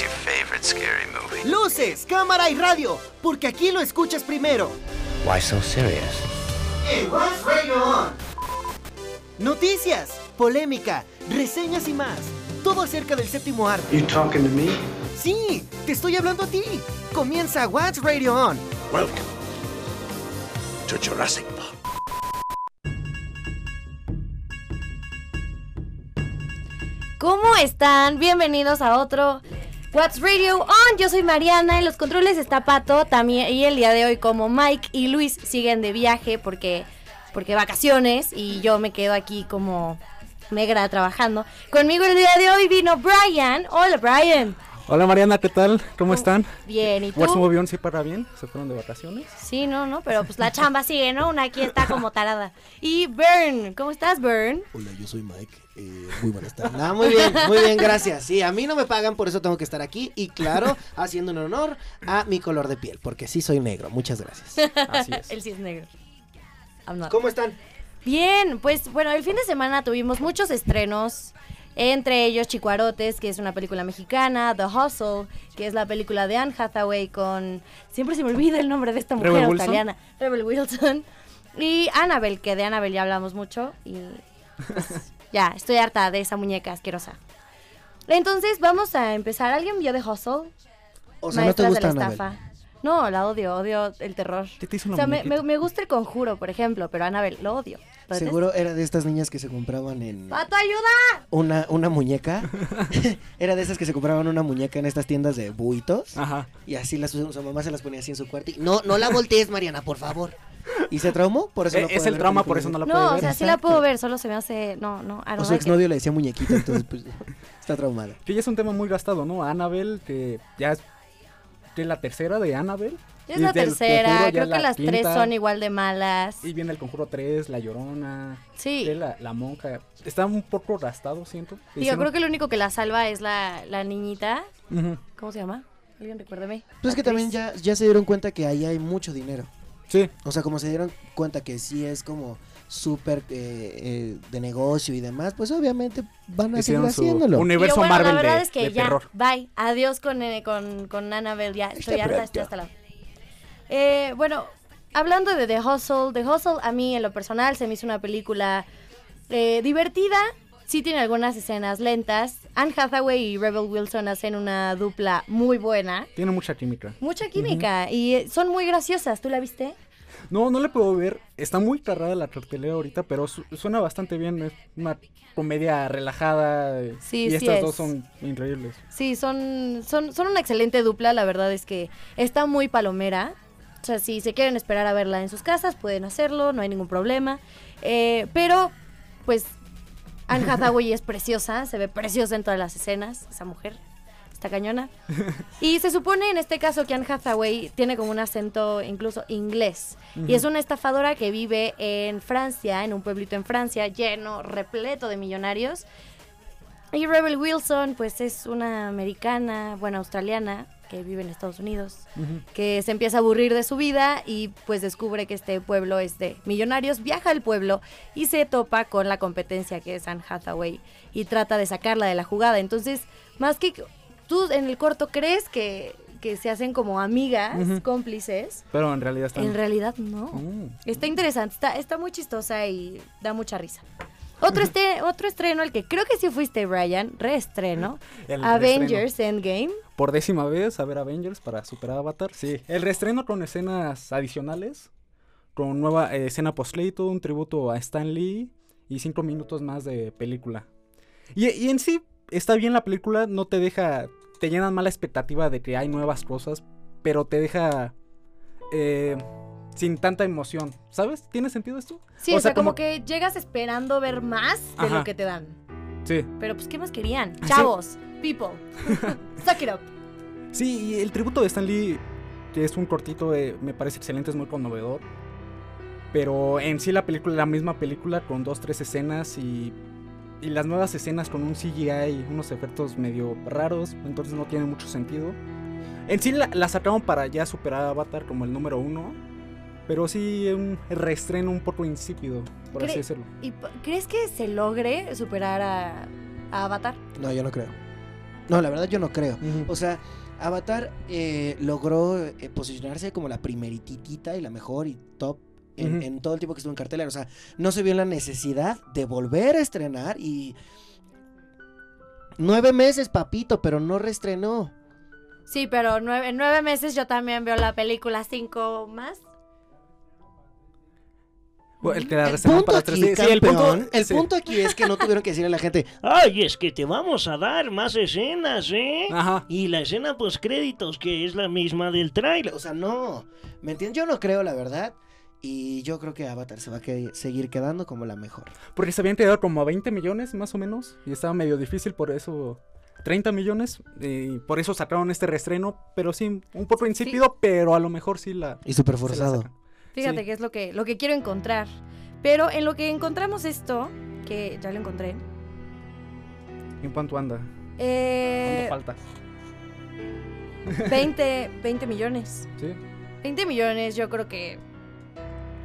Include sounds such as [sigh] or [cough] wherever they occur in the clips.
What's your favorite scary movie? Luces, cámara y radio, porque aquí lo escuchas primero. Why so serious? En What's Radio On. Noticias, polémica, reseñas y más. Todo acerca del séptimo arte. You talking to me? Sí, te estoy hablando a ti. Comienza What's Radio On. Welcome to Jurassic Park. ¿Cómo están? Bienvenidos a otro What's Radio On. Yo soy Mariana, en los controles está Pato también y el día de hoy como Mike y Luis siguen de viaje porque porque vacaciones y yo me quedo aquí como negra trabajando. Conmigo el día de hoy vino Brian. Hola Brian. Hola Mariana, ¿qué tal? ¿Cómo están? Bien, ¿y tú? ¿What's movió sí para bien? ¿Se fueron de vacaciones? Sí, no, no, pero pues la chamba sigue, ¿no? Una aquí está como tarada. Y Bern, ¿cómo estás, Bern? Hola, yo soy Mike. Eh, muy buenas tardes. Ah, muy bien, muy bien, gracias. Sí, a mí no me pagan, por eso tengo que estar aquí. Y claro, haciendo un honor a mi color de piel, porque sí soy negro. Muchas gracias. Así es. Él sí es negro. ¿Cómo están? Bien, pues bueno, el fin de semana tuvimos muchos estrenos. Entre ellos Chicuarotes, que es una película mexicana, The Hustle, que es la película de Anne Hathaway con... Siempre se me olvida el nombre de esta mujer Rebel Wilson. australiana. Rebel Wilson. Y Annabelle, que de Annabelle ya hablamos mucho. Y pues, [laughs] ya, estoy harta de esa muñeca asquerosa. Entonces vamos a empezar. ¿Alguien vio The Hustle? O sea, no te Maestras gusta de la Annabelle? estafa. No, la odio, odio el terror. ¿Qué te hizo una o sea, me- me gusta el conjuro, por ejemplo, pero Annabelle lo odio. Seguro era de estas niñas que se compraban en ¡Pato, ayuda! una, una muñeca. [laughs] era de esas que se compraban una muñeca en estas tiendas de buitos. Ajá. Y así las, su mamá se las ponía así en su cuarto. Y, no, no la voltees, Mariana, por favor. ¿Y se traumó? Por eso Eh, no es el ver trauma, por eso no la puede No, o ver. sea, sí la puedo ver, solo se me hace. No, no, O su exnovio le decía muñequita, entonces pues está traumada. Que ya es un tema muy gastado, ¿no? Annabelle, que ya es que la tercera de Annabelle. Es Y la tercera, creo que la las tres son igual de malas. Y viene el Conjuro 3, La Llorona, Sí. la, la monja. Está un poco gastado, siento. Digo, creo que lo único que la salva es la, la niñita. ¿Cómo se llama? Alguien recuérdeme. Pues es que también ya, ya se dieron cuenta que ahí hay mucho dinero. Sí. O sea, como se dieron cuenta que sí es como súper eh, eh, de negocio y demás, pues obviamente van a Hicieron seguir haciéndolo. Universo bueno, Marvel la verdad de, es que ya, terror. bye. Adiós con, eh, con, con Annabelle, ya estoy Está harta, estoy hasta la... Eh, bueno, hablando de The Hustle, The Hustle a mí en lo personal se me hizo una película eh, divertida, sí tiene algunas escenas lentas. Anne Hathaway y Rebel Wilson hacen una dupla muy buena. Tiene mucha química. Mucha química y eh, son muy graciosas, ¿tú la viste? No, no le puedo ver. Está muy cargada la cartelera ahorita, pero su- suena bastante bien. Es una comedia relajada. Sí, y sí estas es. dos son increíbles. Sí, son, son, son una excelente dupla, la verdad es que está muy palomera. O sea, si se quieren esperar a verla en sus casas, pueden hacerlo, no hay ningún problema. Eh, pero, pues, Anne Hathaway es preciosa, se ve preciosa en todas las escenas, esa mujer. Está cañona. [laughs] Y se supone en este caso que Anne Hathaway tiene como un acento incluso inglés. Y es una estafadora que vive en Francia, en un pueblito en Francia, lleno, repleto de millonarios. Y Rebel Wilson, pues es una americana, bueno, australiana, que vive en Estados Unidos, que se empieza a aburrir de su vida y pues descubre que este pueblo es de millonarios, viaja al pueblo y se topa con la competencia que es Anne Hathaway y trata de sacarla de la jugada. Entonces, más que tú en el corto crees que, que se hacen como amigas, cómplices, Pero en realidad están. en realidad no. Mm. Está interesante, está, está muy chistosa y da mucha risa. Otro, este, otro estreno, el que creo que sí fuiste, Brian, reestreno, El Avengers Endgame. Por décima vez a ver Avengers para superar Avatar. Sí. El reestreno con escenas adicionales. Con nueva eh, escena postcrédito, un tributo a Stan Lee y cinco minutos más de película. Y, y en sí está bien la película, no te deja. Te llenan mala expectativa de que hay nuevas cosas, pero te deja. eh, sin tanta emoción. ¿Sabes? ¿Tiene sentido esto? Sí, o, sea, como... que llegas esperando ver más de Ajá. lo que te dan. Sí. Pero pues, ¿qué más querían? Sí. Chavos, people, [laughs] suck it up. Sí, y el tributo de Stan Lee, que es un cortito, eh, me parece excelente, es muy conmovedor. Pero en sí la película, la misma película, con dos, tres escenas y, y las nuevas escenas con un CGI, unos efectos medio raros, entonces no tiene mucho sentido. En sí la, la sacaron para ya superar a Avatar como el número uno, pero sí un reestreno un poco insípido, por así decirlo. ¿Y crees que se logre superar a, a Avatar? No, yo no creo. No, la verdad yo no creo. O sea, Avatar eh, logró eh, posicionarse como la primerititita y la mejor y top en todo el tiempo que estuvo en cartelera. O sea, no se vio la necesidad de volver a estrenar y... Nueve meses, papito, pero no reestrenó. Sí, pero nueve, en nueve meses yo también veo la película cinco más. Bueno, El que la El punto para aquí, 3D. Sí, el punto, campeón, el sí. punto aquí es que no tuvieron que decirle a la gente, Ay, es que te vamos a dar más escenas, ¿eh? Ajá. Y la escena post créditos que es la misma del tráiler. o sea, no. ¿Me entiendes? Yo no creo, la verdad. Y yo creo que Avatar se va a que- seguir quedando como la mejor. Porque se habían quedado como a 20 millones más o menos. Y estaba medio difícil por eso. 30 millones. Y por eso sacaron este reestreno. Pero sí, un poco insípido, pero a lo mejor sí la. Y súper se la forzado. Fíjate Sí. que es lo que, lo que quiero encontrar. Pero en lo que encontramos esto, que ya lo encontré. ¿En cuánto anda? Eh, ¿Cuánto falta? 20, 20 millones. Sí. 20 millones, yo creo que.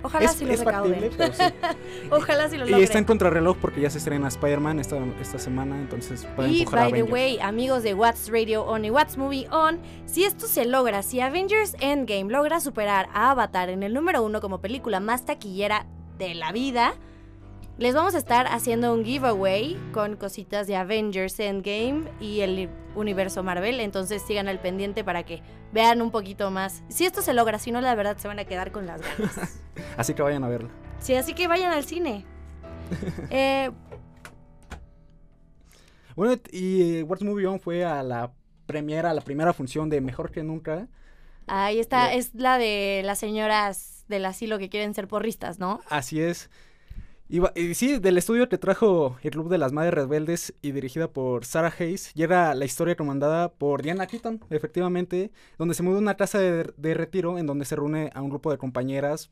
Ojalá sí lo es factible, recauden. pero sí. [laughs] Ojalá sí lo Y está en logren. contrarreloj porque ya se estrena Spider-Man esta, esta semana. Entonces puede Y a by the way, amigos de What's Radio On y What's Movie On, si esto se logra, si Avengers Endgame logra superar a Avatar en el número uno como película más taquillera de la vida, les vamos a estar haciendo un giveaway con cositas de Avengers Endgame y el universo Marvel. Entonces sigan al pendiente para que vean un poquito más. Si esto se logra, si no, la verdad se van a quedar con las ganas. [laughs] Así que vayan a verla. Sí, así que vayan al cine. [laughs] Eh, Bueno, y eh, What's Movie On fue a la premiera, a la primera función de Mejor que Nunca. Ahí está, es la de las señoras del asilo que quieren ser porristas, ¿no? Así es. Y, sí, del estudio que trajo el Club de las Madres Rebeldes y dirigida por Sarah Hayes, y era la historia comandada por Diana Keaton, efectivamente, donde se muda a una casa de, retiro en donde se reúne a un grupo de compañeras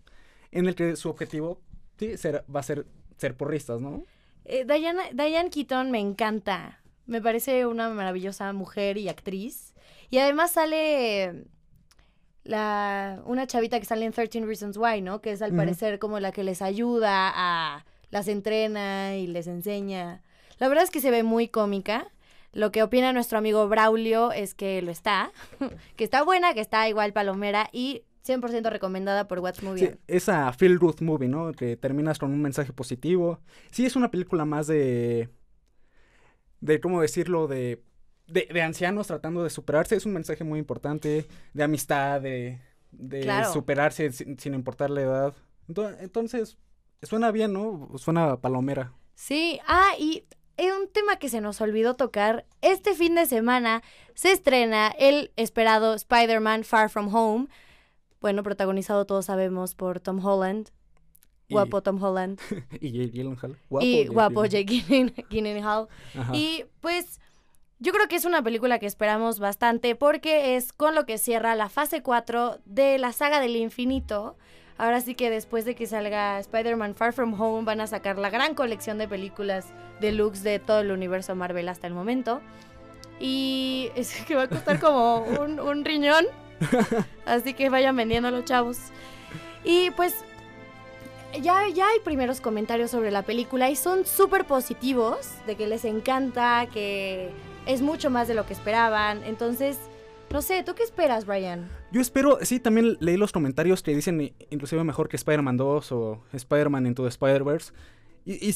en el que su objetivo sí, ser- va a ser ser porristas, ¿no? Eh, Diane Keaton me encanta. Me parece una maravillosa mujer y actriz. Y además sale la, una chavita que sale en 13 Reasons Why, ¿no? Que es al parecer como la que les ayuda a... las entrena y les enseña. La verdad es que se ve muy cómica. Lo que opina nuestro amigo Braulio es que lo está, [laughs] que está buena, que está igual palomera y 100% recomendada por Watch Movie. Sí, esa Feel Good Movie, ¿no? Que terminas con un mensaje positivo. Sí, es una película más de. de ¿cómo decirlo? De, de, de ancianos tratando de superarse. Es un mensaje muy importante. De amistad, de, de Claro. superarse sin, sin importar la edad. Ento- Entonces, suena bien, ¿no? Suena palomera. Sí, ah, y un tema que se nos olvidó tocar, este fin de semana se estrena el esperado Spider-Man Far From Home, bueno, protagonizado todos sabemos por Tom Holland, Y- guapo Tom Holland, [laughs] Y Jake Gyllenhaal. y Jake guapo. Jake Gyllen- Gyllenhaal. Y pues yo creo que es una película que esperamos bastante porque es con lo que cierra la fase 4 de la saga del infinito. Ahora sí que después de que salga Spider-Man Far From Home van a sacar la gran colección de películas deluxe de todo el universo Marvel hasta el momento. Y [laughs] es que va a costar como un, un riñón. [laughs] Así que vayan vendiendo los chavos. Y pues ya, ya hay primeros comentarios sobre la película y son súper positivos, de que les encanta, que es mucho más de lo que esperaban. Entonces, no sé, ¿tú qué esperas, Brian? Yo espero, sí, también leí los comentarios que dicen i- inclusive mejor que Spider-Man 2 o Spider-Man Into the Spider-Verse. Y,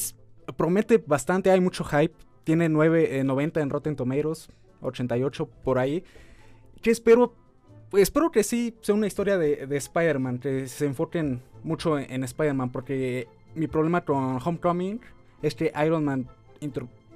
promete bastante, hay mucho hype. Tiene 9, eh, 90 en Rotten Tomatoes, 88 por ahí. Que espero, pues, espero que sí sea una historia de, de Spider-Man, que se enfoquen mucho en, en Spider-Man, porque mi problema con Homecoming es que Iron Man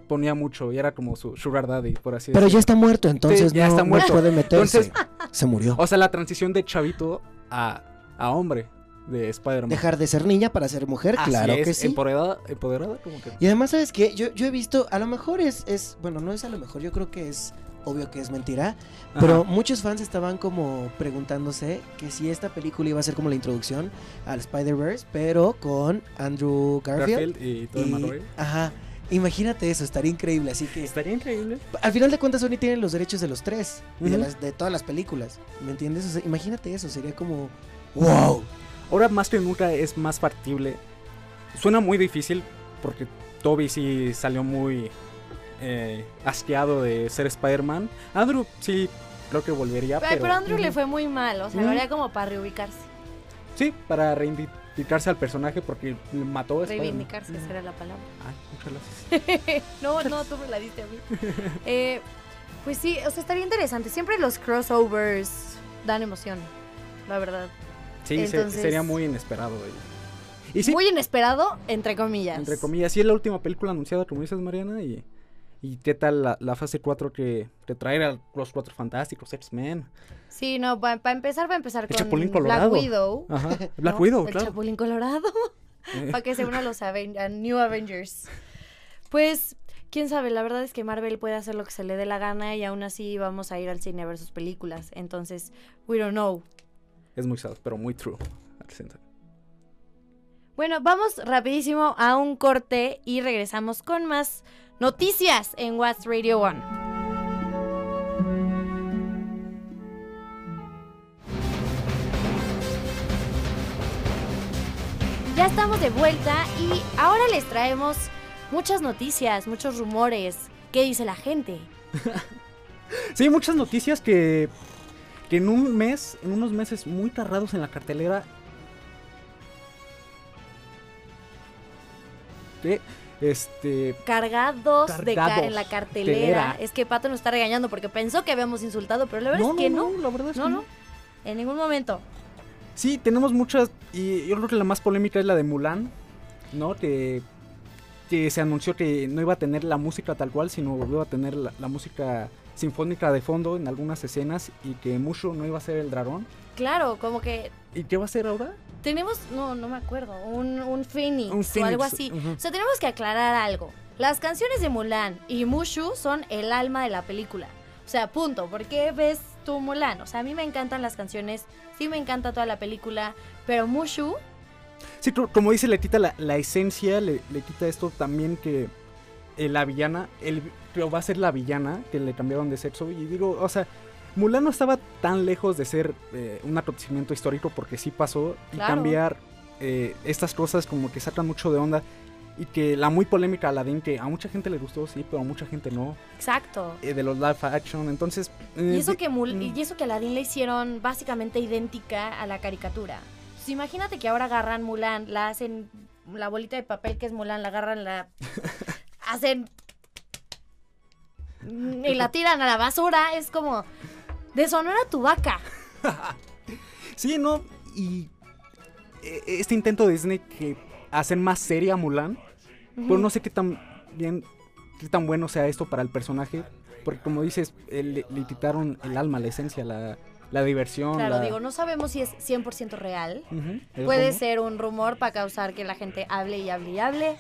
interponía mucho y era como su sugar daddy, por así Pero ya decirlo. está muerto, entonces Sí, ya no, está no muerto. puede meterse. Entonces- Se murió. O sea, la transición de chavito a, a hombre de Spider-Man. Dejar de ser niña para ser mujer, Así claro es, que sí. Empoderada, empoderada, como que. Y además, ¿sabes qué? Yo, yo he visto, a lo mejor es, es, bueno, no es a lo mejor, yo creo que es obvio que es mentira, pero muchos fans estaban como preguntándose que si esta película iba a ser como la introducción al Spider-Verse, pero con Andrew Garfield. Garfield y todo y- Maguire. ajá, imagínate eso, estaría increíble, así que Estaría increíble. al final de cuentas Sony tiene los derechos de los tres y de, las, de todas las películas, ¿me entiendes? O sea, imagínate eso, sería como, wow. Ahora más que nunca es más factible. Suena muy difícil porque Toby sí salió muy eh, asqueado de ser Spider-Man. Andrew sí creo que volvería, Pero, pero... Andrew le fue muy mal, o sea, lo haría como para reubicarse. Sí, para reivindicarse al personaje porque mató a Spider-Man. Reivindicarse, esa era la palabra. Ay, muchas gracias. [laughs] no, no, tú me la diste a mí. [laughs] Eh, pues sí, o sea, estaría interesante. Siempre los crossovers dan emoción, la verdad. Sí, se- sería muy inesperado. Y sí, Muy inesperado, entre comillas. entre comillas, sí es la última película anunciada, como dices, Mariana, y... ¿Y qué tal la, la fase 4 que te trae a los cuatro fantásticos, X-Men? Sí, no, para empezar, va a empezar El con Chapulín Black Colorado. Widow. Ajá, [laughs] Black ¿no? Widow, El claro. Chapulín Colorado. [laughs] Para que se unan los Aven- a New Avengers. Pues, quién sabe, la verdad es que Marvel puede hacer lo que se le dé la gana y aún así vamos a ir al cine a ver sus películas. Entonces, we don't know. es muy sad, pero muy true. Bueno, vamos rapidísimo a un corte y regresamos con más noticias en What's Radio One. Ya estamos de vuelta y ahora les traemos muchas noticias, muchos rumores. ¿Qué dice la gente? [laughs] Sí, muchas noticias que, que en un mes, en unos meses muy tardados en la cartelera. Que, este, Cargados, de ca- Cargados. en la cartelera. Telera. Es que Pato nos está regañando porque pensó que habíamos insultado, pero la verdad no, es que no, no. no, la verdad es No, que no. En ningún momento. Sí, tenemos muchas, y yo creo que la más polémica es la de Mulan, ¿no? Que, que se anunció que no iba a tener la música tal cual, sino iba a tener la, la música sinfónica de fondo en algunas escenas y que Mushu no iba a ser el dragón. Claro, como que ¿Y qué va a ser ahora? tenemos, no, no me acuerdo, un, un Phoenix Un o algo Phoenix, así. O sea, tenemos que aclarar algo. Las canciones de Mulan y Mushu son el alma de la película. O sea, punto. ¿Por qué ves tú Mulan? O sea, a mí me encantan las canciones, sí me encanta toda la película, pero Mushu, Sí, co- como dice, le quita la, la esencia, le, le quita esto también que eh, la villana, el, pero va a ser la villana, que le cambiaron de sexo. Y digo, o sea, Mulan no estaba tan lejos de ser eh, un acontecimiento histórico porque sí pasó. Y Claro. cambiar eh, estas cosas como que sacan mucho de onda. Y que la muy polémica Aladdin, que a mucha gente le gustó, sí, pero a mucha gente no. exacto. eh, de los live action, entonces... Y eso que Mul- mm. y eso que Aladdin le hicieron básicamente idéntica a la caricatura. Pues imagínate que ahora agarran Mulan, la hacen la bolita de papel que es Mulan, la agarran, la [laughs] hacen y la tiran a la basura, es como de Sonora tu vaca. [laughs] Sí, no, y eh, este intento de Disney que hacer más seria a Mulan, pero no sé qué tan bien, qué tan bueno sea esto para el personaje, porque como dices, eh, le, le quitaron el alma, la esencia, la, la diversión. Claro, la- digo, no sabemos si es 100% real. Puede rumor. ser un rumor para causar que la gente hable y hable y hable.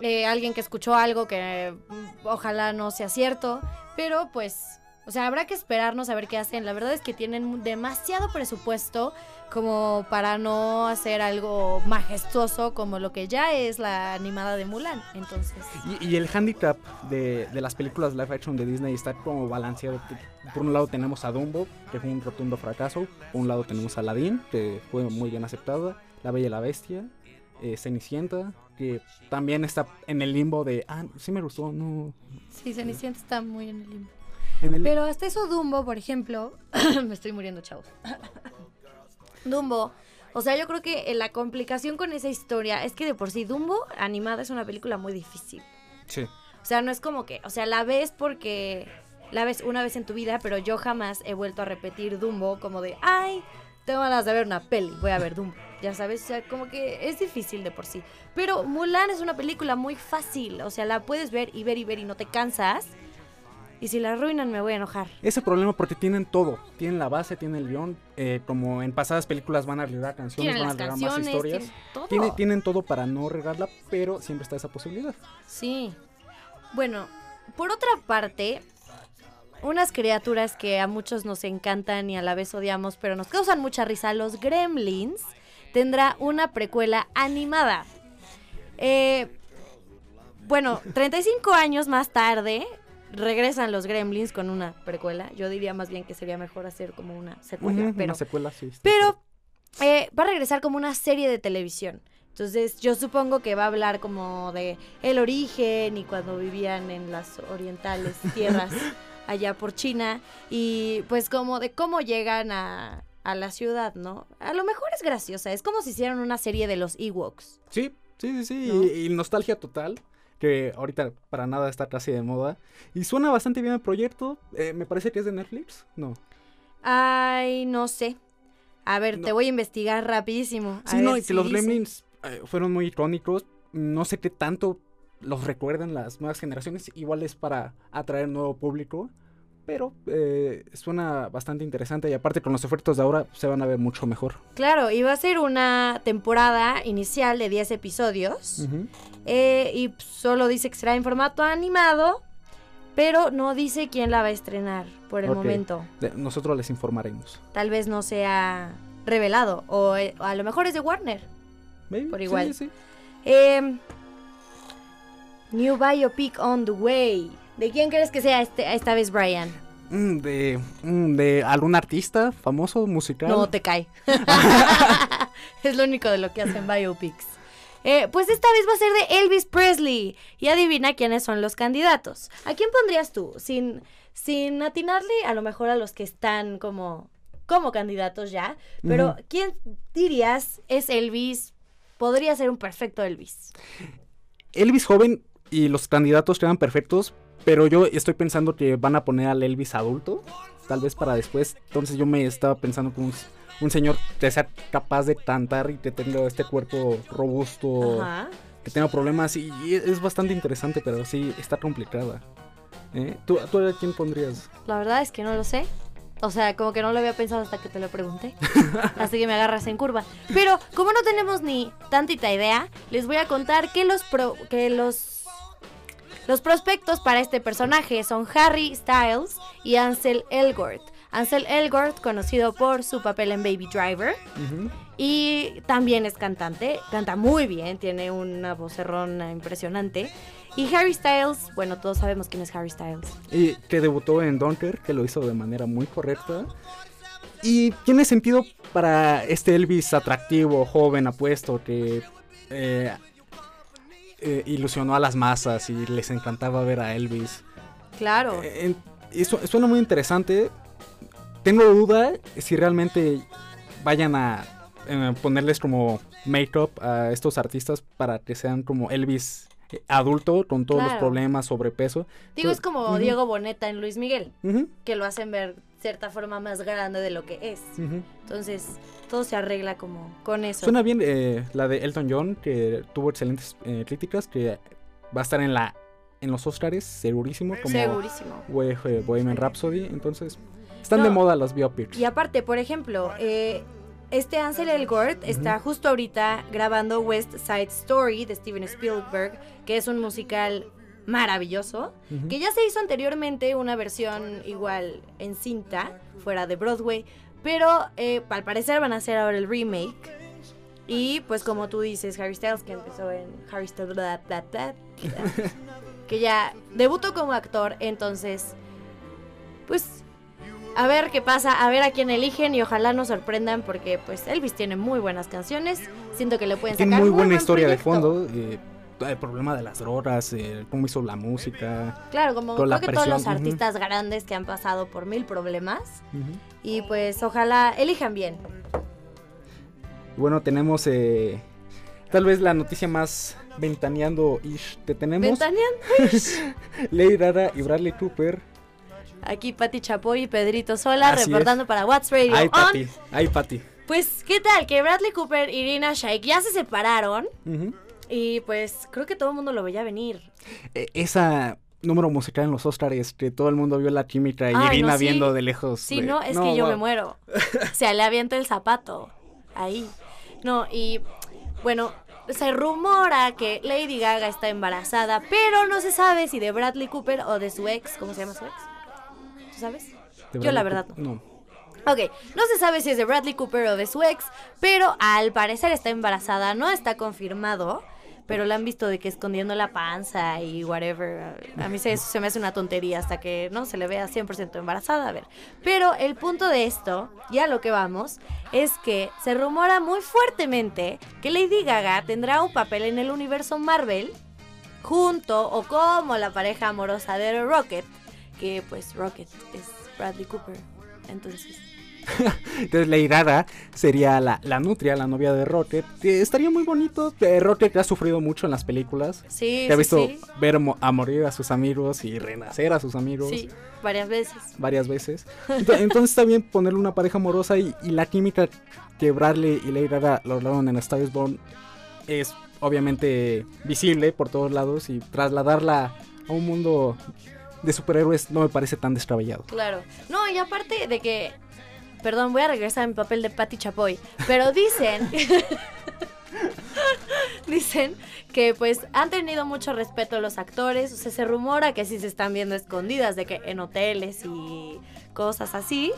Eh, alguien que escuchó algo que mm, ojalá no sea cierto. Pero pues, o sea, habrá que esperarnos a ver qué hacen. La verdad es que tienen demasiado presupuesto como para no hacer algo majestuoso como lo que ya es la animada de Mulan. Entonces, Y, y el handicap de, de las películas live action de Disney está como balanceado. Por un lado tenemos a Dumbo, que fue un rotundo fracaso. Por un lado tenemos a Aladdin, que fue muy bien aceptada. La Bella y la Bestia. eh, Cenicienta, que también está en el limbo de, ah, sí me gustó, no. sí, Cenicienta está muy en el limbo. El- Pero hasta eso Dumbo, por ejemplo, [coughs] me estoy muriendo, chavos. [coughs] Dumbo, o sea, yo creo que eh, la complicación con esa historia es que de por sí Dumbo animada es una película muy difícil. Sí. O sea, no es como que, o sea, la ves porque la ves una vez en tu vida, pero yo jamás he vuelto a repetir Dumbo como de, ay, tengo ganas de ver una peli, voy a ver Dumbo. Ya sabes, o sea, como que es difícil de por sí. Pero Mulan es una película muy fácil, o sea, la puedes ver y ver y ver y no te cansas. Y si la arruinan me voy a enojar. Ese problema porque tienen todo. Tienen la base, tienen el guion. eh, como en pasadas películas van a arreglar canciones, Tienen van a arreglar más historias. tienen todo. Tiene- tienen todo para no regarla, pero siempre está esa posibilidad. Sí. Bueno, por otra parte, unas criaturas que a muchos nos encantan y a la vez odiamos, pero nos causan mucha risa, los gremlins, tendrá una precuela animada. Eh, bueno, 35 años más tarde regresan los gremlins con una precuela. Yo diría más bien que sería mejor hacer como una secuela, pero Una secuela, sí. pero eh, va a regresar como una serie de televisión. Entonces yo supongo que va a hablar como de el origen y cuando vivían en las orientales [laughs] tierras allá por China y pues como de cómo llegan a, a la ciudad, ¿no? A lo mejor es graciosa, es como si hicieran una serie de los Ewoks. Sí, sí, sí, sí. ¿No? Y, y nostalgia total. Que ahorita para nada está casi de moda. Y suena bastante bien el proyecto. Eh, me parece que es de Netflix. No. Ay, no sé. A ver, No. te voy a investigar rapidísimo. a Sí, ver no, y que los dice. Gremlins eh, fueron muy icónicos. No sé qué tanto los recuerden las nuevas generaciones. Igual es para atraer nuevo público. Pero eh, suena bastante interesante. Y aparte con los efectos de ahora se van a ver mucho mejor. Claro, y va a ser una temporada inicial de 10 episodios. eh, y solo dice que será en formato animado, pero no dice quién la va a estrenar por el momento. De- nosotros les informaremos. Tal vez no sea revelado, o, eh, a lo mejor es de Warner. Maybe, Por sí, igual. sí. Em, new biopic on the way. ¿De quién crees que sea este, esta vez, Brian? Mm, de, mm, de algún artista famoso musical. No te cae. [laughs] es lo único de lo que hacen biopics. Eh, pues esta vez va a ser de Elvis Presley. Y adivina quiénes son los candidatos. ¿A quién pondrías tú? Sin, sin atinarle a lo mejor a los que están como, como candidatos ya. Pero. ¿quién dirías es Elvis? Podría ser un perfecto Elvis. Elvis joven y los candidatos quedan perfectos, pero yo estoy pensando que van a poner al Elvis adulto, tal vez para después. Entonces yo me estaba pensando que un, un señor que sea capaz de cantar y que tenga este cuerpo robusto, Ajá. que tenga problemas y, y es bastante interesante, pero sí está complicada. ¿Eh? ¿Tú, ¿Tú a quién pondrías? La verdad es que no lo sé. O sea, como que no lo había pensado hasta que te lo pregunté. [laughs] Así que me agarras en curva. Pero como no tenemos ni tantita idea, les voy a contar que los pro- que los los prospectos para este personaje son Harry Styles y Ansel Elgort. Ansel Elgort, conocido por su papel en Baby Driver, y también es cantante, canta muy bien, tiene una vocerrona impresionante. Y Harry Styles, bueno, todos sabemos quién es Harry Styles. Y que debutó en Dunkirk, que lo hizo de manera muy correcta. Y tiene sentido para este Elvis atractivo, joven, apuesto, que eh, eh, ilusionó a las masas y les encantaba ver a Elvis. Claro. Eh, su- suena muy interesante. Tengo duda si realmente vayan a eh, ponerles como make-up a estos artistas para que sean como Elvis eh, adulto con todos los problemas, sobrepeso. Digo, es como. Diego Boneta en Luis Miguel, que lo hacen ver cierta forma más grande de lo que es. ujú. Entonces, todo se arregla como con eso. Suena bien eh, la de Elton John, que tuvo excelentes eh, críticas, que va a estar en la en los Oscars, segurísimo, como Segurísimo. Bohe- eh, Bohemian Rhapsody. Entonces, están No. de moda las biopics. Y aparte, por ejemplo, eh, este Ansel Elgort está justo ahorita grabando West Side Story de Steven Spielberg, que es un musical maravilloso, que ya se hizo anteriormente una versión igual en cinta, fuera de Broadway, pero eh, al parecer van a hacer ahora el remake. Y pues como tú dices, Harry Styles, que empezó en Harry Styles, bla, bla, bla, bla, [laughs] que ya debutó como actor, entonces, pues a ver qué pasa, a ver a quién eligen y ojalá nos sorprendan porque pues Elvis tiene muy buenas canciones, siento que le pueden Tiene sacar muy buena buen historia de fondo. eh, el problema de las drogas, eh, cómo hizo la música. Claro, como creo que todos los artistas grandes que han pasado por mil problemas y pues ojalá elijan bien. Bueno, tenemos eh, tal vez la noticia más ventaneando ish que tenemos. Ventaneando. [laughs] Lady Gaga y Bradley Cooper. Aquí Pati Chapoy y Pedrito Sola Así reportando para What's Radio Ay. Pati. Ay, Pati. Pues, ¿qué tal? Que Bradley Cooper y Irina Shayk ya se separaron Ujú. Y pues creo que todo el mundo lo veía venir. Eh, esa número musical en los Oscars que todo el mundo vio la química y Ay, no, Irina sí. viendo de lejos. Sí, de- no, es que yo wow. me muero. [laughs] O sea, le avienta el zapato. Ahí. No, y bueno, se rumora que Lady Gaga está embarazada, pero no se sabe si de Bradley Cooper o de su ex. ¿Cómo se llama su ex? ¿Tú sabes? Yo la verdad, verdad no. no. Ok, no se sabe si es de Bradley Cooper o de su ex, pero al parecer está embarazada, no está confirmado, pero la han visto de que escondiendo la panza y whatever. A mí se, se me hace una tontería hasta que no se le vea 100% embarazada. A ver. Pero el punto de esto, ya lo que vamos, es que se rumora muy fuertemente que Lady Gaga tendrá un papel en el universo Marvel junto o como la pareja amorosa de Rocket, que pues Rocket es Bradley Cooper. Entonces, [laughs] Entonces Lady Gaga sería la, la nutria, la novia de Rocket. que estaría muy bonito. Eh, Rocket ha sufrido mucho en las películas. sí, Que ha visto sí. ver a morir a sus amigos y renacer a sus amigos Sí, varias veces. varias veces. Ento- Entonces está bien ponerle una pareja amorosa y, y la química que Bradley y Lady Gaga lograron en Star is Born es obviamente visible por todos lados y trasladarla a un mundo de superhéroes no me parece tan descabellado. Claro. No, y aparte de que. Perdón, voy a regresar a mi papel de Patty Chapoy. Pero dicen. [laughs] [laughs] dicen que pues han tenido mucho respeto los actores. O sea, se rumora que sí se están viendo escondidas, de que en hoteles y cosas así.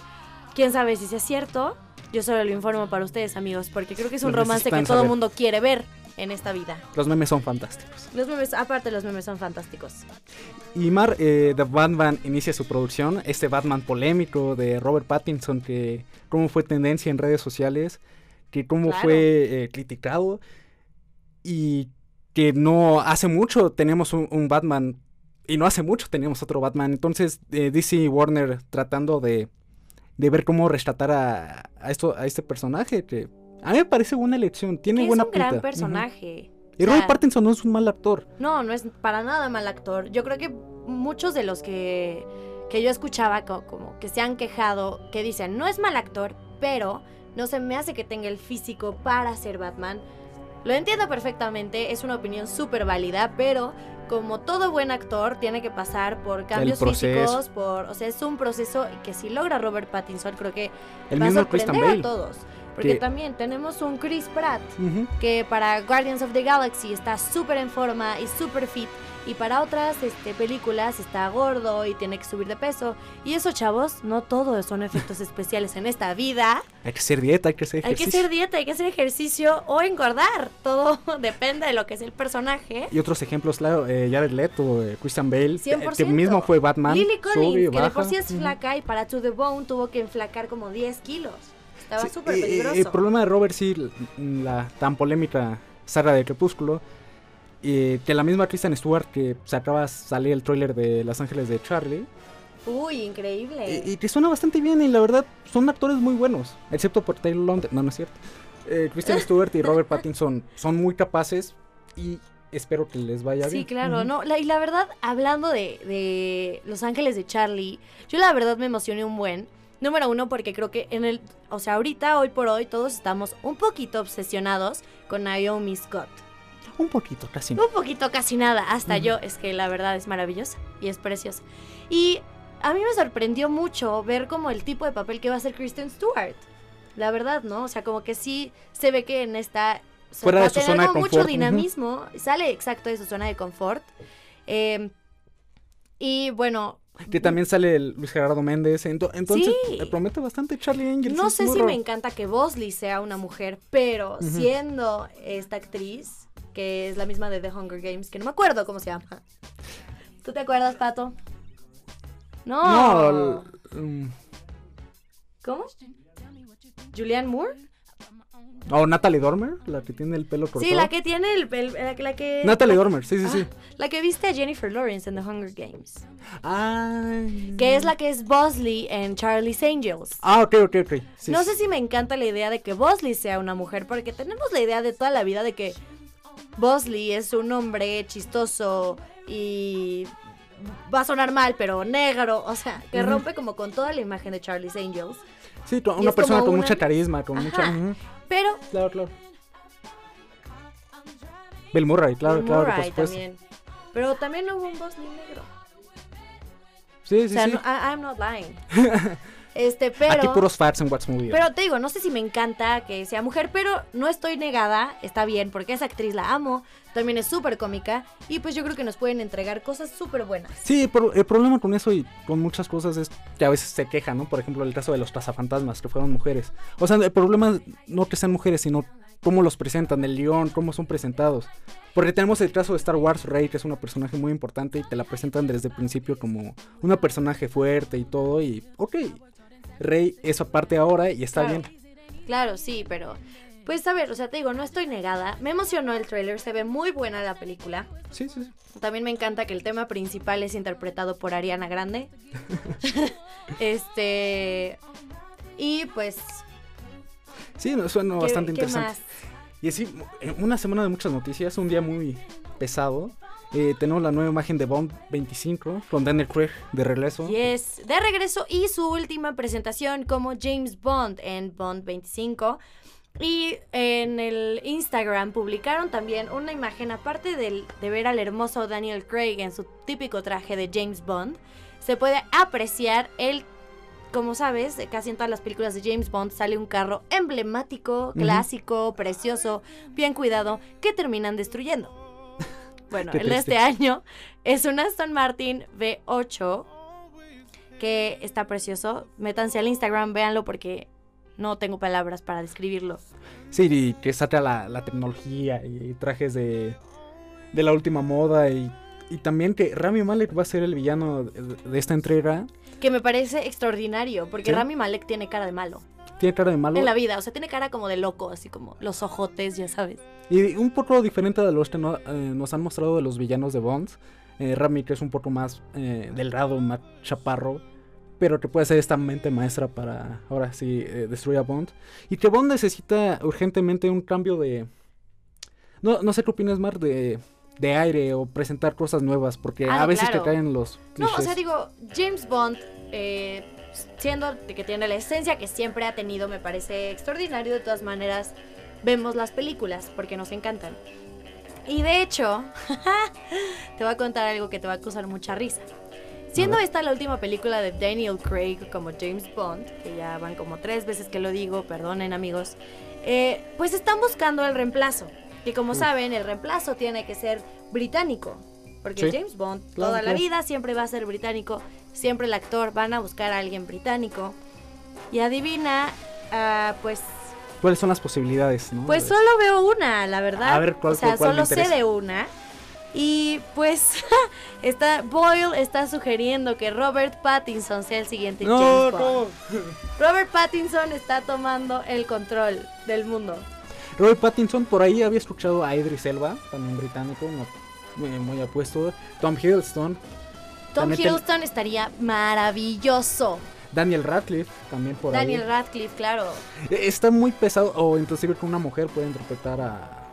Quién sabe si sí es cierto. Yo solo lo informo para ustedes, amigos, porque creo que es un romance que todo saber. mundo quiere ver en esta vida. Los memes son fantásticos. Los memes, aparte los memes son fantásticos. Y Mar, eh, The Batman inicia su producción, este Batman polémico de Robert Pattinson, que cómo fue tendencia en redes sociales, que cómo Claro. fue eh, criticado y que no hace mucho teníamos un, un Batman y no hace mucho teníamos otro Batman. Entonces eh, DC y Warner tratando de, de ver cómo rescatar a, a esto, a este personaje que a mí me parece buena elección, tiene Que es buena un gran pinta. Personaje. Y O sea, Robert Pattinson no es un mal actor. No, no es para nada mal actor. Yo creo que muchos de los que, que yo escuchaba co- como, que se han quejado, que dicen, no es mal actor, pero no se me hace que tenga el físico para ser Batman. Lo entiendo perfectamente, es una opinión súper válida, pero como todo buen actor tiene que pasar por cambios físicos, por, o sea, es un proceso que si logra Robert Pattinson creo que El va a sorprender a todos. Porque que- también tenemos un Chris Pratt Ujú. que para Guardians of the Galaxy está súper en forma y súper fit. Y para otras este, películas está gordo y tiene que subir de peso. Y eso, chavos, no todo son efectos [laughs] especiales en esta vida. Hay que hacer dieta, hay que hacer Hay que ejercicio. hacer dieta, hay que hacer ejercicio o engordar. Todo [laughs] depende de lo que es el personaje. Y otros ejemplos, claro, eh, Jared Leto, eh, Christian Bale, que- 100%. que mismo fue Batman. Lily sube, Collins, que de por sí es flaca y para To The Bone tuvo que enflacar como 10 kilos. Estaba súper peligroso. El problema de Robert, sí, la tan polémica saga de Crepúsculo, y que la misma Kristen Stewart, que se acaba de salir el tráiler de Los Ángeles de Charlie, Uy, increíble. y, y que suena bastante bien, y la verdad, son actores muy buenos, excepto por Taylor Lautner, no, no es cierto. Eh, Kristen [laughs] Stewart y Robert Pattinson son muy capaces, y espero que les vaya bien. Sí, claro, no, la- y la verdad, hablando de, de Los Ángeles de Charlie, yo la verdad me emocioné un buen. Número uno, porque creo que en el, o sea, ahorita, hoy por hoy, todos estamos un poquito obsesionados con Naomi Scott. Un poquito, casi no. Un poquito, casi nada, hasta yo, es que la verdad es maravillosa y es preciosa. Y a mí me sorprendió mucho ver como el tipo de papel que va a hacer Kristen Stewart. La verdad, ¿no? O sea, como que sí se ve que en esta... o sea, Fuera de su zona de como confort, mucho dinamismo. Sale exacto de su zona de confort. Eh, y bueno, Que también sale el Luis Gerardo Méndez. ento- entonces, Sí. me promete bastante Charlie Angels. no sé si raro. me encanta que Bosley sea una mujer, pero siendo esta actriz, que es la misma de The Hunger Games, que no me acuerdo cómo se llama. ¿Tú te acuerdas, Pato? No. No, el- mm, ¿Cómo? ¿Julianne Moore? Oh, Natalie Dormer, la que tiene el pelo cortado. Sí, la que tiene el... el- la, que- la que... Natalie la- Dormer, sí, sí, sí. Ah, la que viste a Jennifer Lawrence en The Hunger Games. Ah, Que es la que es Bosley en Charlie's Angels. Ah, ok, ok, ok. Sí, no sí. sé si me encanta la idea de que Bosley sea una mujer, porque tenemos la idea de toda la vida de que Bosley es un hombre chistoso y va a sonar mal, pero negro, o sea, que rompe como con toda la imagen de Charlie's Angels. Sí, una persona con una- mucha carisma, con mucha... Pero Claro, claro. Bill Murray, claro, Bill claro, por Murray supuesto. también. Pero también hubo un Bosley negro. Sí, O sí, sea, sí. no- I- I'm not lying. [laughs] este, pero... Aquí puros fats en What's Movie. Pero te digo, no sé si me encanta que sea mujer, pero no estoy negada, está bien, porque esa actriz la amo, también es súper cómica, y pues yo creo que nos pueden entregar cosas súper buenas. Sí, pero el problema con eso y con muchas cosas es que a veces se quejan, ¿no? Por ejemplo, el caso de los cazafantasmas, que fueron mujeres. O sea, el problema es no que sean mujeres, sino cómo los presentan, el guion, cómo son presentados. Porque tenemos el caso de Star Wars, Rey, que es una personaje muy importante y te la presentan desde el principio como una personaje fuerte y todo. Y, ok, Rey es aparte ahora y está Claro. bien. Claro, sí, pero pues a ver, o sea, te digo, no estoy negada. Me emocionó el tráiler, se ve muy buena la película. Sí, sí, sí. También me encanta que el tema principal es interpretado por Ariana Grande. [laughs] este y pues Sí, no, suena ¿qué- bastante qué interesante. más? Y así, una semana de muchas noticias, un día muy pesado. Eh, tenemos la nueva imagen de Bond 25 con Daniel Craig de regreso. Yes, de regreso y su última presentación como James Bond en Bond 25. Y en el Instagram publicaron también una imagen, aparte del- de ver al hermoso Daniel Craig en su típico traje de James Bond, se puede apreciar el, como sabes, casi en todas las películas de James Bond sale un carro emblemático, clásico, precioso, bien cuidado, que terminan destruyendo. Bueno, el de este año es un Aston Martin V8 que está precioso. Métanse al Instagram, véanlo porque no tengo palabras para describirlo. Sí, y que saca la, la tecnología y trajes de, de la última moda y, y también que Rami Malek va a ser el villano de, de esta entrega. Que me parece extraordinario porque ¿Sí? Rami Malek tiene cara de malo Tiene cara de malo en la vida. O sea, tiene cara como de loco, así como los ojotes, ya sabes. y un poco diferente de los que no- eh, nos han mostrado de los villanos de Bond. Eh, Rami que es un poco más eh, delgado, más chaparro, pero que puede ser esta mente maestra para ahora sí eh, destruir a Bond. Y que Bond necesita urgentemente un cambio de... No, no sé qué opinas, Mar, de, de aire o presentar cosas nuevas, porque Ah, a veces claro. te caen los... No, o sea, digo, James Bond, eh, siendo de que tiene la esencia que siempre ha tenido, me parece extraordinario. De todas maneras, vemos las películas porque nos encantan. Y de hecho, [laughs] te voy a contar algo que te va a causar mucha risa. Siendo esta la última película de Daniel Craig como James Bond, que ya van como tres veces que lo digo, perdonen amigos, eh, pues están buscando el reemplazo. Que como saben, el reemplazo tiene que ser británico. Porque Sí. James Bond Claro, toda la claro. vida siempre va a ser británico. Siempre el actor van a buscar a alguien británico. Y adivina, ah, pues ¿Cuáles son las posibilidades? no? pues solo veo una, la verdad. A ver, ¿cuál- o sea, cuál solo sé de una. Y pues [laughs] está Boyle está sugiriendo que Robert Pattinson sea el siguiente No, James no. Bond. Robert Pattinson está tomando el control del mundo. Robert Pattinson, por ahí había escuchado a Idris Elba, también británico, no- muy, muy apuesto. Tom Hiddleston, Tom También Hiddleston estaría maravilloso. Daniel Radcliffe, también por Daniel ahí. Radcliffe, claro. Eh, Está muy pesado, o inclusive que una mujer puede interpretar a,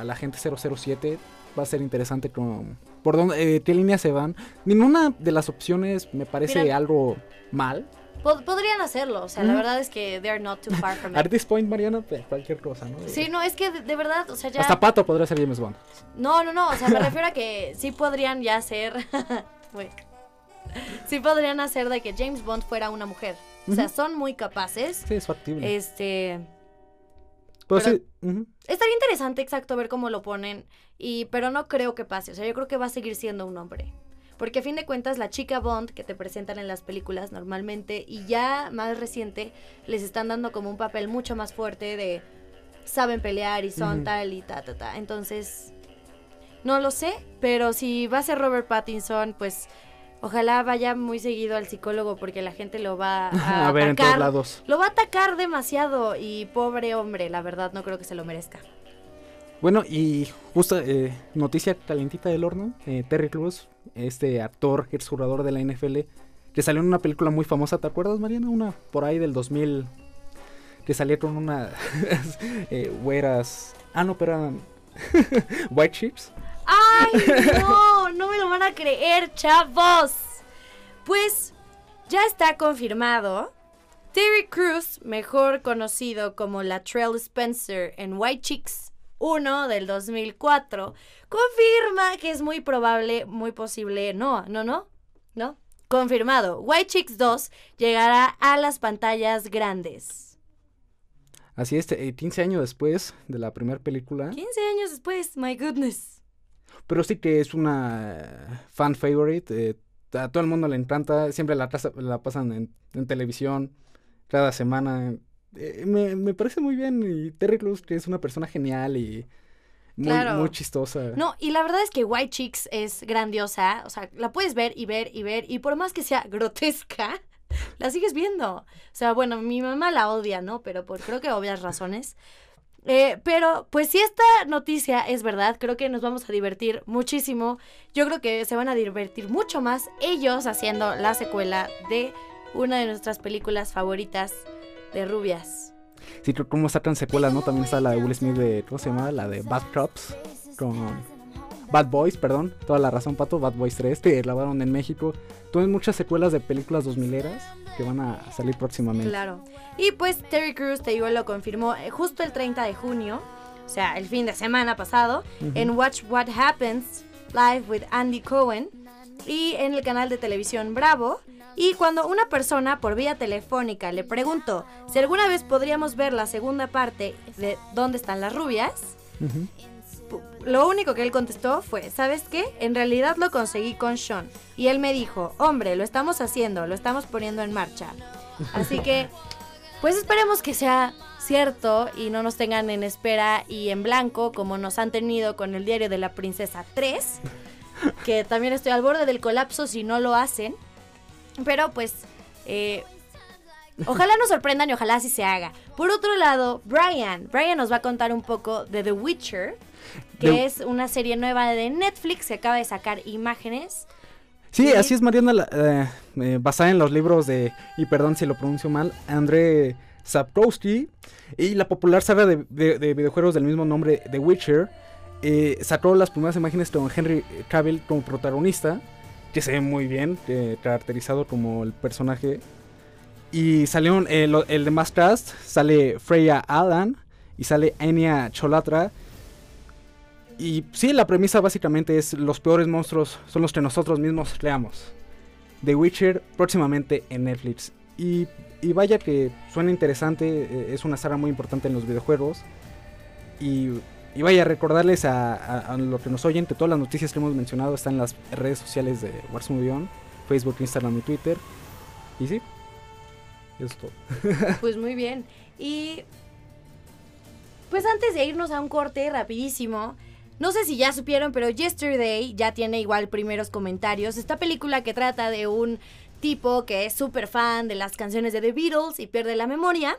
a la gente 007. Va a ser interesante con, por dónde, eh, qué líneas se van. Ninguna de las opciones me parece Mira. algo mal. Pod- podrían hacerlo, o sea, la verdad es que they're not too far [laughs] from At it. this point, Mariana, pues, cualquier cosa, ¿no? Sí, no, es que de, de verdad, o sea, ya... Hasta Pato podría ser James Bond. No, no, no, o sea, me refiero a que sí podrían ya hacer. [laughs] Güey. sí podrían hacer de que James Bond fuera una mujer. O sea, son muy capaces. Sí, es factible. Este. Pero pero- sí. Estaría interesante, exacto, ver cómo lo ponen. Y, pero no creo que pase. O sea, yo creo que va a seguir siendo un hombre. Porque a fin de cuentas, la chica Bond que te presentan en las películas normalmente, y ya más reciente, les están dando como un papel mucho más fuerte de saben pelear y son tal y ta, ta, ta. Entonces, no lo sé, pero si va a ser Robert Pattinson, pues ojalá vaya muy seguido al psicólogo porque la gente lo va [laughs] a, a ver en atacar. todos lados. Lo va a atacar demasiado y pobre hombre, la verdad no creo que se lo merezca. Bueno, y justo eh, noticia calentita del horno, eh, Terry Crews, este actor, ex jugador de la NFL, que salió en una película muy famosa, ¿te acuerdas, Mariana? Una por ahí del 2000, que salía con una [laughs] eh, güeras... Ah, no, pero eran [laughs] White Chips. ¡Ay, no! No me lo van a creer, chavos. Pues ya está confirmado. Terry Crews, mejor conocido como Latrell Spencer en White Chicks 1 del 2004, confirma que es muy probable, muy posible, no, no, no, no, confirmado. White Chicks 2 llegará a las pantallas grandes. Así es, eh, 15 años después de la primera película. 15 años después, my goodness. Pero sí que es una fan favorite. eh, a todo el mundo le encanta. Siempre la, pasan en, en televisión. Cada semana. eh, me, me parece muy bien. Y Terry Crews que es una persona genial y muy, Claro. muy chistosa. No, y la verdad es que White Chicks es grandiosa. O sea, la puedes ver y ver y ver. Y por más que sea [laughs] grotesca, la sigues viendo. O sea, bueno, mi mamá la odia, ¿no? Pero por creo que obvias razones. Eh, pero, pues si esta noticia es verdad, creo que nos vamos a divertir muchísimo. Yo creo que se van a divertir mucho más ellos haciendo la secuela de una de nuestras películas favoritas de rubias. Sí, como sacan secuelas, ¿no? También está la de Will Smith de, ¿cómo se llama? La de Bad con Bad Boys, perdón. Toda la razón, Pato. Bad Boys 3, que grabaron en México. Tienen muchas secuelas de películas 2000 eras que van a salir próximamente. Claro. Y pues Terry Crews, te digo, lo confirmó eh, justo el 30 de junio, o sea, el fin de semana pasado, en Watch What Happens Live with Andy Cohen y en el canal de televisión Bravo. Y cuando una persona por vía telefónica le preguntó si alguna vez podríamos ver la segunda parte de ¿Dónde están las rubias? Ujú. pu- lo único que él contestó fue, ¿sabes qué? En realidad lo conseguí con Sean. Y él me dijo, hombre, lo estamos haciendo, lo estamos poniendo en marcha. Así que, pues esperemos que sea cierto y no nos tengan en espera y en blanco como nos han tenido con el diario de la princesa 3, que también estoy al borde del colapso si no lo hacen. Pero pues, eh, ojalá nos sorprendan y ojalá así se haga. Por otro lado, Brian, Brian nos va a contar un poco de The Witcher, que The- es una serie nueva de Netflix que acaba de sacar imágenes. Sí, Sí. así es, Mariana, la- eh, eh, basada en los libros de, y perdón si lo pronuncio mal, André Sapkowski y la popular saga de, de- de videojuegos del mismo nombre, The Witcher, eh, sacó las primeras imágenes con Henry Cavill como protagonista, que se ve muy bien, caracterizado como el personaje. Y salieron eh, el de más cast, sale Freya Allan y sale Enya Cholatra. Y sí, la premisa básicamente es los peores monstruos son los que nosotros mismos creamos. The Witcher próximamente en Netflix. Y, y vaya que suena interesante, eh, es una saga muy importante en los videojuegos. Y, y vaya a recordarles a, a, lo que nos oyen que todas las noticias que hemos mencionado están en las redes sociales de On, Facebook, Instagram y Twitter. Y sí, es todo. [laughs] Pues muy bien. Y pues antes de irnos a un corte rapidísimo, no sé si ya supieron, pero Yesterday ya tiene igual primeros comentarios. Esta película que trata de un tipo que es súper fan de las canciones de The Beatles y pierde la memoria.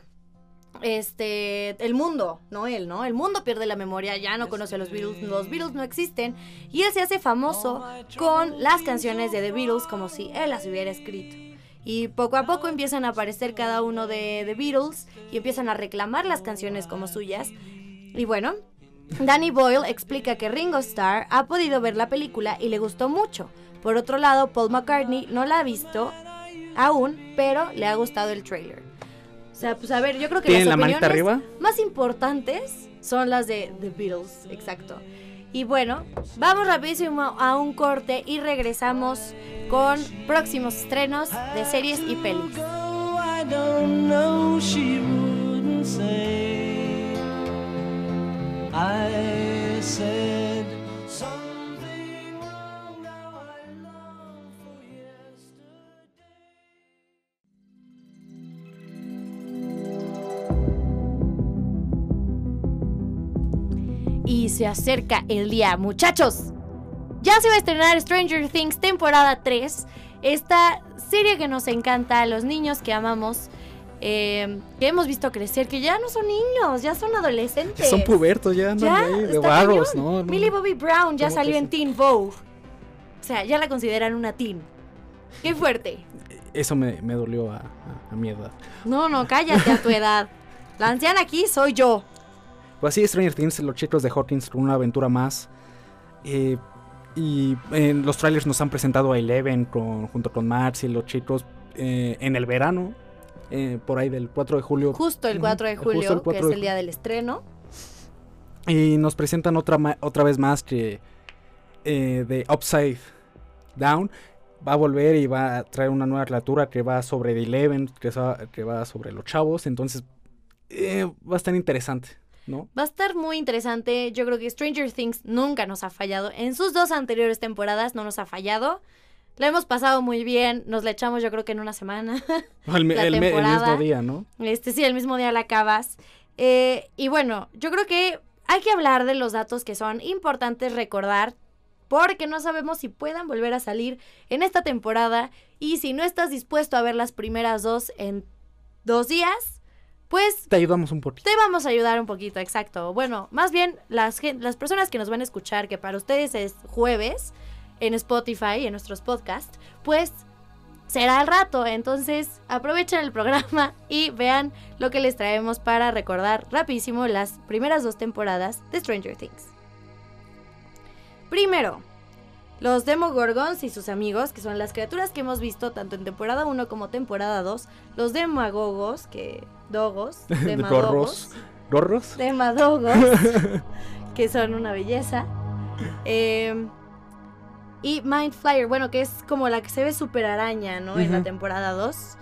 Este, el mundo, no él, ¿no? El mundo pierde la memoria, ya no conoce a los Beatles, los Beatles no existen. Y él se hace famoso con las canciones de The Beatles como si él las hubiera escrito. Y poco a poco empiezan a aparecer cada uno de The Beatles y empiezan a reclamar las canciones como suyas. Y bueno, Danny Boyle explica que Ringo Starr ha podido ver la película y le gustó mucho. Por otro lado, Paul McCartney no la ha visto aún, pero le ha gustado el trailer. O sea, pues a ver, yo creo que ¿Tienen las opiniones arriba? más importantes son las de The Beatles, exacto. Y bueno, vamos rapidísimo a un corte y regresamos con próximos estrenos de series y pelis. I said se acerca el día, muchachos. Ya se va a estrenar Stranger Things temporada 3. Esta serie que nos encanta a los niños que amamos. eh, que hemos visto crecer, que ya no son niños, ya son adolescentes. Son pubertos, ya andan Ya, ahí de barros. ¿no? Millie Bobby Brown ya ¿Cómo salió en? Teen Vogue. O sea, ya la consideran una teen. Qué fuerte. Eso me, me dolió a, a- a mi edad. No, no, cállate a tu edad. La anciana aquí soy yo. Pues así, Stranger Things, los chicos de Hawkins con una aventura más. Eh, y en los trailers nos han presentado a Eleven con, junto con Max y los chicos eh, en el verano, eh, por ahí del 4 de julio. Justo el Ujú, 4 de justo julio, el 4 que es el día del estreno. Y nos presentan otra, otra vez más que eh, de Upside Down. Va a volver y va a traer una nueva criatura que va sobre The Eleven, que, sa- que va sobre los chavos. Entonces, eh, va a estar interesante, ¿no? Va a estar muy interesante. Yo creo que Stranger Things nunca nos ha fallado. En sus dos anteriores temporadas no nos ha fallado. La hemos pasado muy bien, nos la echamos yo creo que en una semana. [laughs] El, La el mismo día, ¿no? Este sí, el mismo día la acabas. Eh, y bueno, yo creo que hay que hablar de los datos que son importantes recordar porque no sabemos si puedan volver a salir en esta temporada y si no estás dispuesto a ver las primeras dos en dos días, pues Te ayudamos un poquito. te vamos a ayudar un poquito, exacto. Bueno, más bien las, las personas que nos van a escuchar, que para ustedes es jueves en Spotify, en nuestros podcasts, pues será al rato. Entonces aprovechen el programa [laughs] y vean lo que les traemos para recordar rapidísimo las primeras dos temporadas de Stranger Things. Primero, los Demogorgons y sus amigos, que son las criaturas que hemos visto tanto en temporada 1 como temporada 2. Los Demagogos, que... Dogos. [laughs] Demadogos. ¿Gorros? ¿Gorros? Demadogos, [laughs] que son una belleza. Eh, y Mind Flyer, bueno, que es como la que se ve super araña, ¿no? En la temporada 2.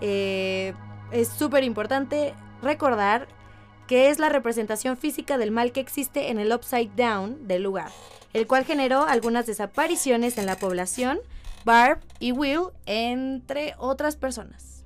Eh, es súper importante recordar que es la representación física del mal que existe en el Upside Down del lugar, el cual generó algunas desapariciones en la población, Barb y Will, entre otras personas.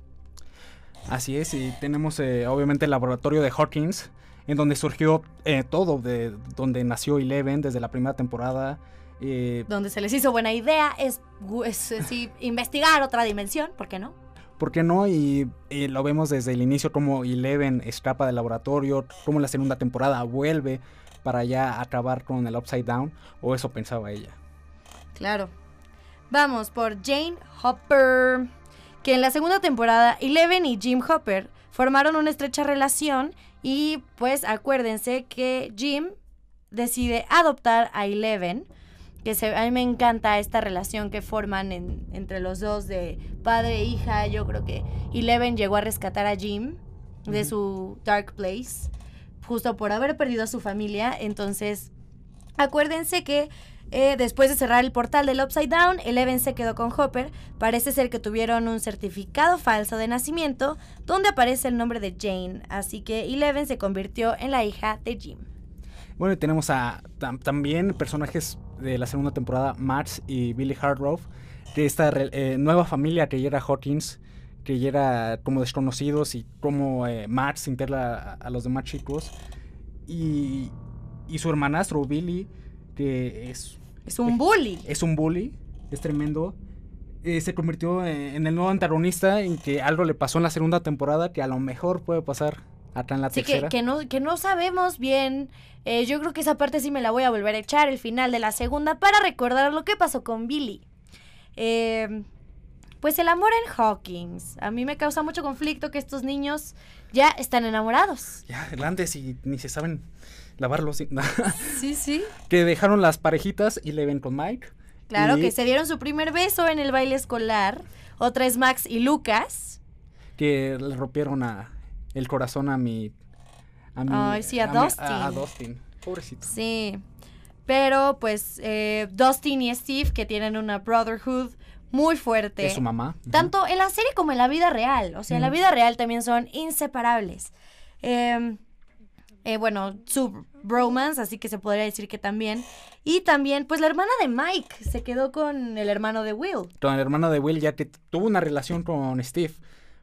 Así es, y tenemos eh, obviamente el laboratorio de Hawkins, en donde surgió eh, todo, de donde nació Eleven desde la primera temporada. eh, Donde se les hizo buena idea es, es, investigar otra dimensión, ¿por qué no? ¿Por qué no? Y, lo vemos desde el inicio como Eleven escapa del laboratorio, como la segunda temporada vuelve para ya acabar con el Upside Down, o eso pensaba ella. Claro. Vamos por Jane Hopper, que en la segunda temporada Eleven y Jim Hopper formaron una estrecha relación y pues acuérdense que Jim decide adoptar a Eleven, que se, a mí me encanta esta relación que forman en- entre los dos de padre e hija. Yo creo que Eleven llegó a rescatar a Jim de su dark place, justo por haber perdido a su familia. Entonces, acuérdense que eh, después de cerrar el portal del Upside Down, Eleven se quedó con Hopper. Parece ser que tuvieron un certificado falso de nacimiento donde aparece el nombre de Jane. Así que Eleven se convirtió en la hija de Jim. Bueno, y tenemos a tam- también personajes de la segunda temporada, Max y Billy Hardrow, de esta eh, nueva familia que era Hawkins, que era como desconocidos y como eh, Max integra a, a los demás chicos. Y, y su hermanastro, Billy, que es, Es un bully. es un bully, es tremendo. eh, se convirtió en, en el nuevo antagonista en que algo le pasó en la segunda temporada que a lo mejor puede pasar en la Así que, tercera. que, no, que no sabemos bien. Eh, yo creo que esa parte sí me la voy a volver a echar, el final de la segunda, para recordar lo que pasó con Billy. Eh, pues el amor en Hawkins. A mí me causa mucho conflicto que estos niños ya están enamorados. Ya, grandes y ni se saben lavarlos. [laughs] Sí, sí. que dejaron las parejitas y le ven con Mike. Claro, Y que se dieron su primer beso en el baile escolar. Otra es Max y Lucas. Que le rompieron a, el corazón a mi. A mi Ay, sí, a Dustin. a Dustin. Pobrecito. Sí. Pero pues eh, Dustin y Steve que tienen una brotherhood muy fuerte. Es su mamá. Tanto en la serie como en la vida real. O sea, en la vida real también son inseparables. Eh, eh, bueno, su bromance, así que se podría decir que también. Y también, pues la hermana de Mike se quedó con el hermano de Will. Con el hermano de Will, ya que t- tuvo una relación con Steve,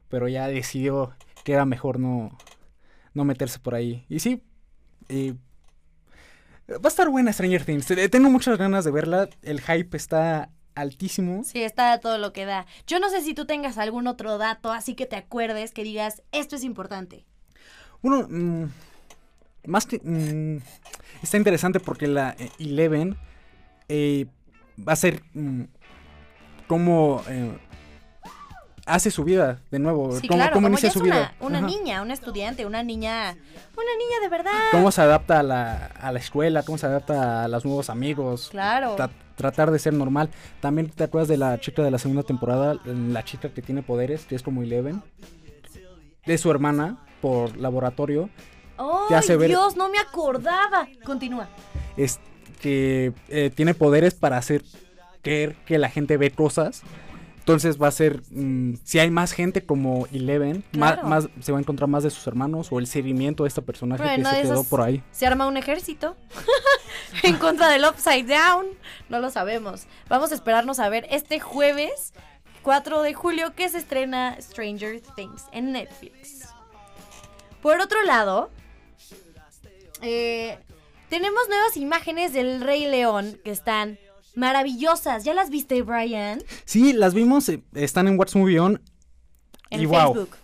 pero ya decidió que era mejor no, no meterse por ahí. Y sí, eh, va a estar buena Stranger Things. Eh, Tengo muchas ganas de verla. El hype está altísimo. Sí, está todo lo que da. Yo no sé si tú tengas algún otro dato, así que te acuerdes, que digas, esto es importante. Uno, mm, más que... mm, está interesante porque la eh, Eleven eh, va a ser mm, como... eh, hace su vida de nuevo. Sí, cómo, claro, cómo como inicia ya su una, vida. una niña, una estudiante, una niña, una niña de verdad. Cómo se adapta a la, a la escuela, cómo se adapta a los nuevos amigos. Claro. tra- tratar de ser normal. También te acuerdas de la chica de la segunda temporada, la chica que tiene poderes, que es como Eleven. De su hermana por laboratorio. te ¡Ay, hace ver- Dios! No me acordaba. Continúa. es que eh, tiene poderes para hacer creer que la gente ve cosas Entonces va a ser, mm, si hay más gente como Eleven, Claro. más, se va a encontrar más de sus hermanos o el seguimiento de este personaje Bueno, que se quedó por ahí. Se arma un ejército [laughs] en contra del Upside Down. No lo sabemos. Vamos a esperarnos a ver este jueves 4 de julio que se estrena Stranger Things en Netflix. Por otro lado, eh, tenemos nuevas imágenes del Rey León que están maravillosas. ¿Ya las viste, Brian? Sí, las vimos, eh, están en What's Movie On. En y wow, Facebook.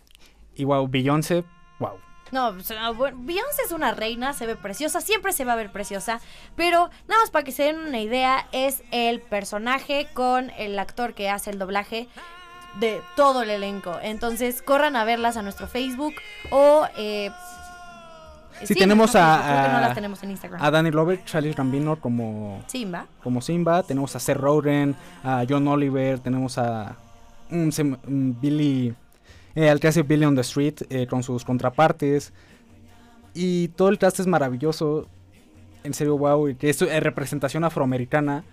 y wow, Beyoncé, wow. No, sea, bueno, Beyoncé es una reina, se ve preciosa, siempre se va a ver preciosa, pero nada más para que se den una idea, es el personaje con el actor que hace el doblaje de todo el elenco. Entonces, corran a verlas a nuestro Facebook o... Eh, Sí, en tenemos a- Facebook, creo que no las tenemos en Instagram. A Danny Glover, Charlie Rambino como, Simba. como Simba, tenemos a Seth Rogen, a John Oliver, tenemos a mm, Billy, eh, al que hace Billy on the Street eh, con sus contrapartes. Y todo el cast es maravilloso. En serio, wow. Y que es eh, representación afroamericana.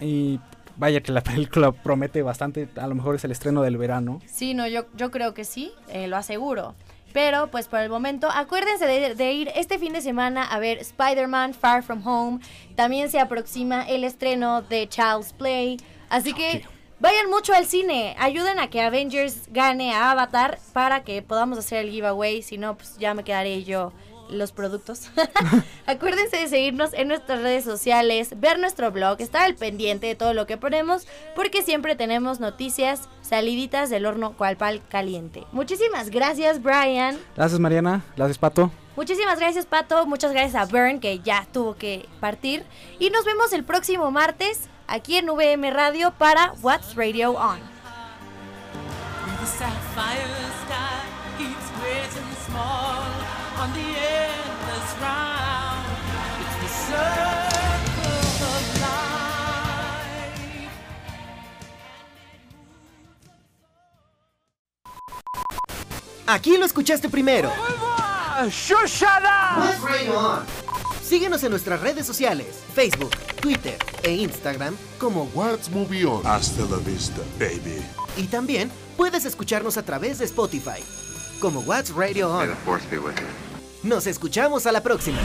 Y vaya que la [laughs] película promete bastante. A lo mejor es el estreno del verano. Sí, no, yo, yo creo que sí, eh, lo aseguro. Pero pues por el momento, acuérdense de, de ir este fin de semana a ver Spider-Man Far From Home. También se aproxima el estreno de Child's Play. Así que vayan mucho al cine. Ayuden a que Avengers gane a Avatar para que podamos hacer el giveaway. Si no, pues ya me quedaré yo los productos. [laughs] Acuérdense de seguirnos en nuestras redes sociales, ver nuestro blog, estar al pendiente de todo lo que ponemos, porque siempre tenemos noticias saliditas del horno cual pal caliente. Muchísimas gracias, Brian. Gracias, Mariana. Gracias, Pato. Muchísimas gracias, Pato. Muchas gracias a Bern, que ya tuvo que partir. Y nos vemos el próximo martes aquí en VM Radio para What's Radio On. The sapphire sky keeps Aquí lo escuchaste primero. Síguenos en nuestras redes sociales, Facebook, Twitter e Instagram como What's Movie On? Hasta la vista, baby. y también puedes escucharnos a través de Spotify como What's Radio May On. Nos escuchamos a la próxima.